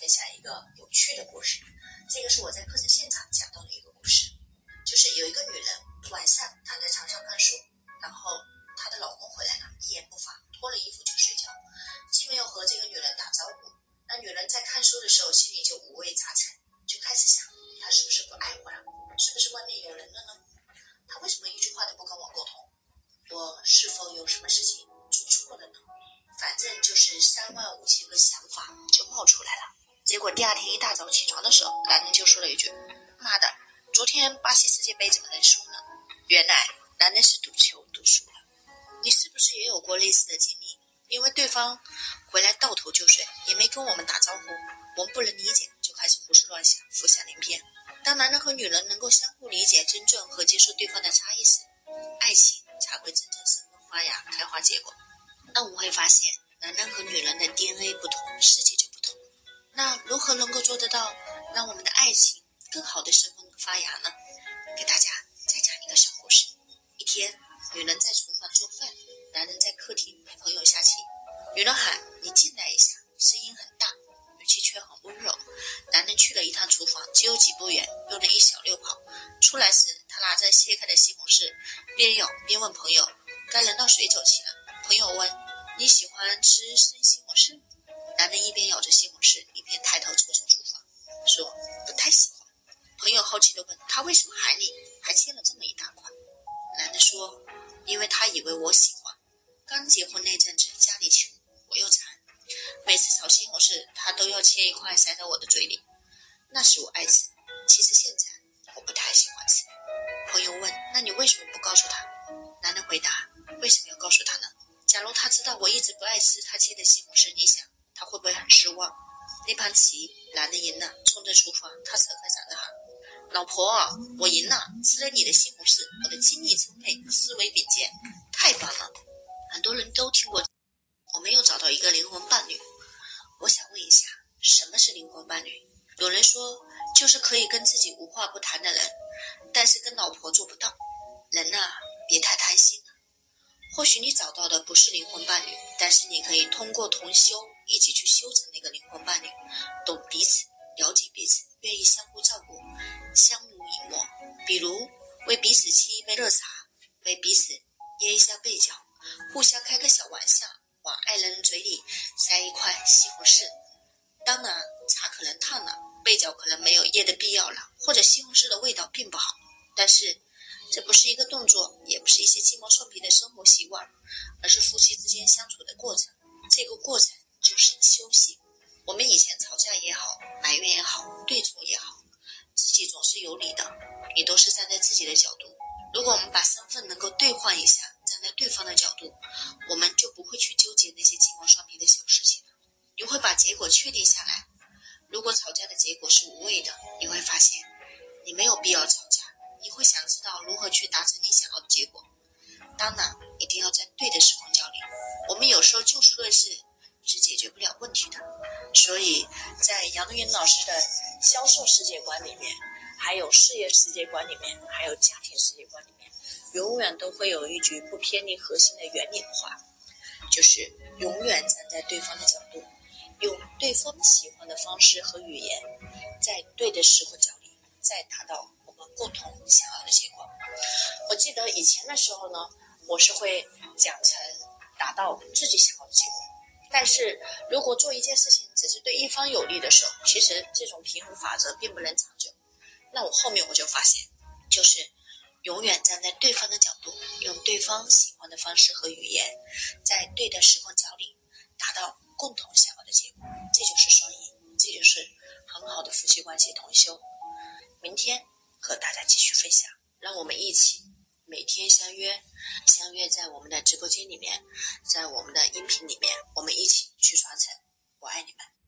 分享一个有趣的故事。这个是我在课程现场讲到的一个故事，就是有一个女人晚上躺在床上看书，然后她的老公回来了，一言不发，脱了衣服就睡觉，既没有和这个女人打招呼。那女人在看书的时候，心里就五味杂陈，就开始想，他是不是不爱我了？是不是外面有人了呢？他为什么一句话都不跟我沟通？我是否有什么事情做错了呢？反正就是三万五千个想法早起床的时候，男人就说了一句：“妈的，昨天巴西世界杯怎么能输呢？”原来男人是赌球赌输了。你是不是也有过类似的经历？因为对方回来倒头就睡，也没跟我们打招呼，我们不能理解，就开始胡思乱想，浮想联翩。当男人和女人能够相互理解、尊重和接受对方的差异时，爱情才会真正生根发芽、开花结果。那我们会发现，男人和女人的 DNA 不同，世界就。那如何能够做得到，让我们的爱情更好的生根发芽呢？给大家再讲一个小故事。一天，女人在厨房做饭，男人在客厅陪朋友下棋。女人喊：“你进来一下。”声音很大，语气却很温柔。男人去了一趟厨房，只有几步远，用了一小溜跑。出来时，他拿着切开的西红柿，边咬边问朋友：“该轮到谁走棋了？”朋友问：“你喜欢吃生西红柿？”男人一边咬着西红柿，他为什么喊你？还切了这么一大块？”男的说：“因为他以为我喜欢。刚结婚那阵子，家里穷，我又馋，每次炒西红柿，他都要切一块塞到我的嘴里。那时我爱吃，其实现在我不太喜欢吃。”朋友问：“那你为什么不告诉他？”男的回答：“为什么要告诉他呢？”假如他知道我一直不爱吃他切的西红柿，你想他会不会很失望？那盘棋，男的赢了，冲着厨房，他扯开嗓子喊：“老婆，我赢了！吃了你的西红柿，我的精力充沛，思维敏捷，太棒了！”很多人都听过，我没有找到一个灵魂伴侣。我想问一下，什么是灵魂伴侣？有人说，就是可以跟自己无话不谈的人，但是跟老婆做不到。人呐，别太贪心。或许你找到的不是灵魂伴侣，但是你可以通过同修一起去修成那个灵魂伴侣，烫了，背角可能没有捏的必要了，或者西红柿的味道并不好，但是。这不是一个动作，也不是一些鸡毛蒜皮的生活习惯，而是夫妻之间相处的过程。这个过程就是修行。我们以前吵架也好，埋怨也好，对错也好，自己总是有理的，你都是站在自己的角度。如果我们把身份能够兑换一下，站在对方的角度，我们就不会去纠结那些鸡毛蒜皮的小事情了。你会把结果确定下来。如果吵架的结果是无谓的，你会发现你没有必要吵架。你会想知道如何去达成你想要的结果，当然一定要在对的时空交流。我们有时候就事论事是解决不了问题的，所以在杨云老师的销售世界观里面，还有事业世界观里面，还有家庭世界观里面，永远都会有一句不偏离核心的原理的话，就是永远站在对方的角度，用对方喜欢的方式和语言，在对的时候交流，再达到我们。共同想要的结果。我记得以前的时候呢，我是会讲成达到自己想要的结果。但是如果做一件事情只是对一方有利的时候，其实这种平衡法则并不能长久。那我后面我就发现，就是永远站在对方的角度，用对方喜欢的方式和语言，在对的时空交流，达到共同想要的结果。这就是双赢，这就是很好的夫妻关系同修。明天。和大家继续分享，让我们一起每天相约，相约在我们的直播间里面，在我们的音频里面，我们一起去传承。我爱你们。